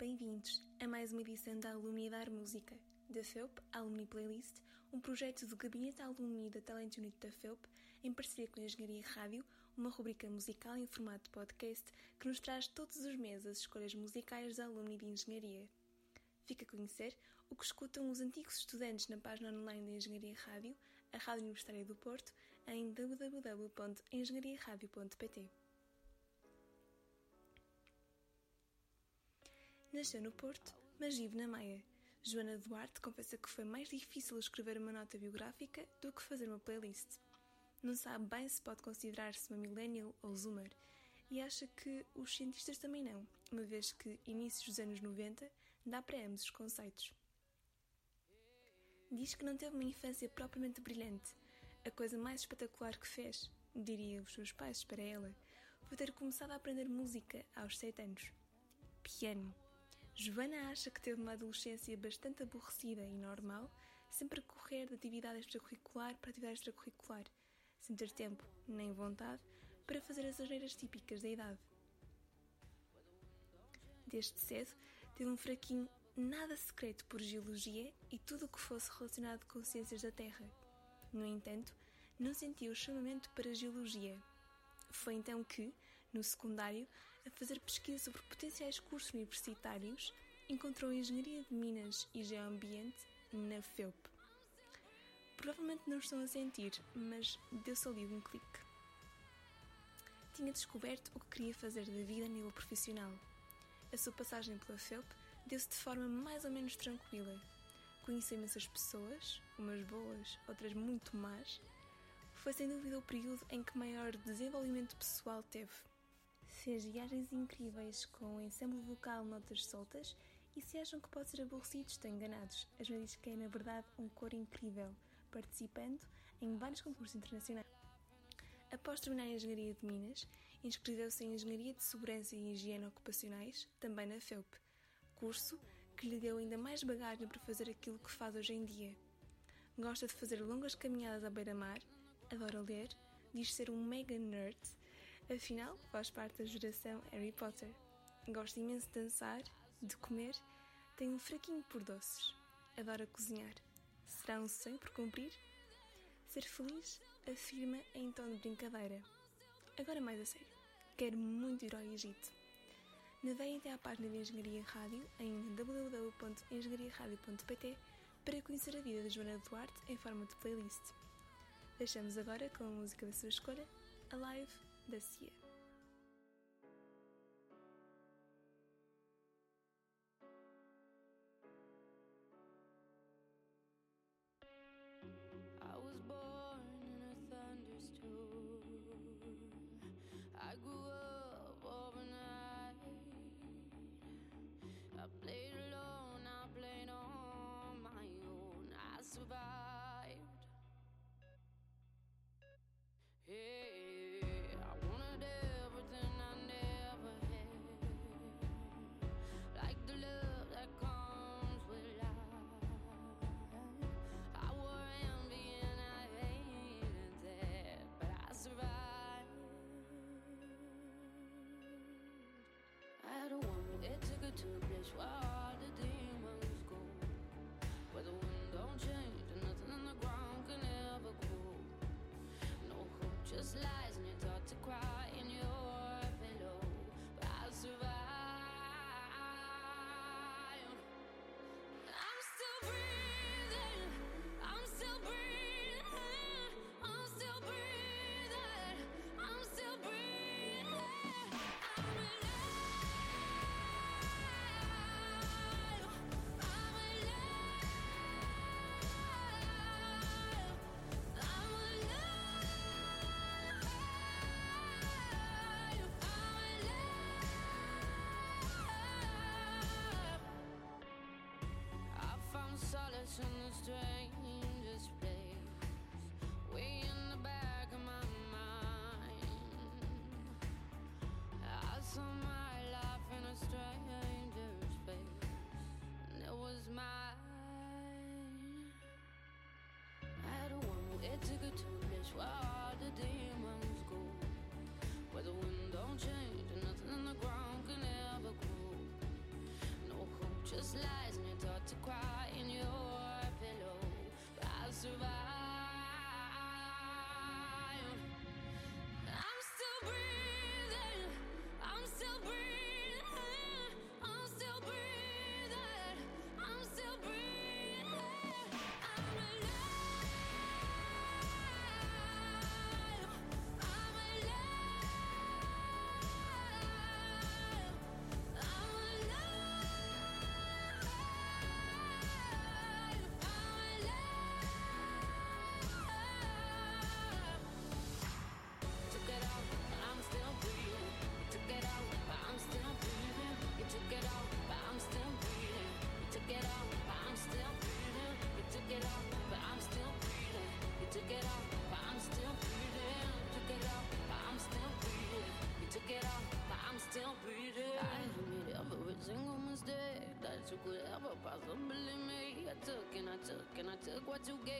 Bem-vindos a mais uma edição da Alumni Dar Música, da FEUP Alumni Playlist, um projeto do Gabinete Alumni da Talent Unit da FEUP, em parceria com a Engenharia Rádio, uma rubrica musical em formato podcast que nos traz todos os meses as escolhas musicais da alumni de Engenharia. Fica a conhecer o que escutam os antigos estudantes na página online da Engenharia Rádio, a Rádio Universitária do Porto, em www.engenhariaradio.pt. Nasceu no Porto, mas vive na Maia. Joana Duarte confessa que foi mais difícil escrever uma nota biográfica do que fazer uma playlist. Não sabe bem se pode considerar-se uma millennial ou zoomer e acha que os cientistas também não, uma vez que, inícios dos anos 90, dá para ambos os conceitos. Diz que não teve uma infância propriamente brilhante. A coisa mais espetacular que fez, diria os seus pais para ela, foi ter começado a aprender música aos 7 anos. Piano. Joana acha que teve uma adolescência bastante aborrecida e normal, sempre a correr de atividade extracurricular para atividade extracurricular, sem ter tempo nem vontade para fazer as asneiras típicas da idade. Desde cedo, teve um fraquinho nada secreto por geologia e tudo o que fosse relacionado com ciências da Terra. No entanto, não sentiu o chamamento para geologia. Foi então que, no secundário, a fazer pesquisa sobre potenciais cursos universitários, encontrou Engenharia de Minas e Geoambiente na FEUP. Provavelmente não estão a sentir, mas deu-se ali um clique. Tinha descoberto o que queria fazer da vida a nível profissional. A sua passagem pela FEUP deu-se de forma mais ou menos tranquila. Conheceu imensas pessoas, umas boas, outras muito más, foi sem dúvida o período em que maior desenvolvimento pessoal teve. Fez viagens incríveis com ensemble vocal Notas Soltas e se acham que pode ser aborrecidos, estão enganados. A Joana diz que é, na verdade, um cor incrível, participando em vários concursos internacionais. Após terminar a Engenharia de Minas, inscreveu-se em Engenharia de Segurança e Higiene Ocupacionais, também na FEUP, curso que lhe deu ainda mais bagagem para fazer aquilo que faz hoje em dia. Gosta de fazer longas caminhadas à beira-mar adora ler, diz ser um mega nerd, afinal faz parte da geração Harry Potter. Gosta imenso de dançar, de comer, tem um fraquinho por doces, adora cozinhar. Será um sonho por cumprir? Ser feliz, afirma em tom de brincadeira. Agora mais a sério, quero muito ir ao Egito. Navegue até à página de Engenharia Rádio em www.engenhariaradio.pt para conhecer a vida de Joana Duarte em forma de playlist. Deixamos agora com a música da sua escolha, Alive, da Cia. To a place where Saw my life in a stranger's face, and it was mine. I had a woman that took to a place where all what you gave,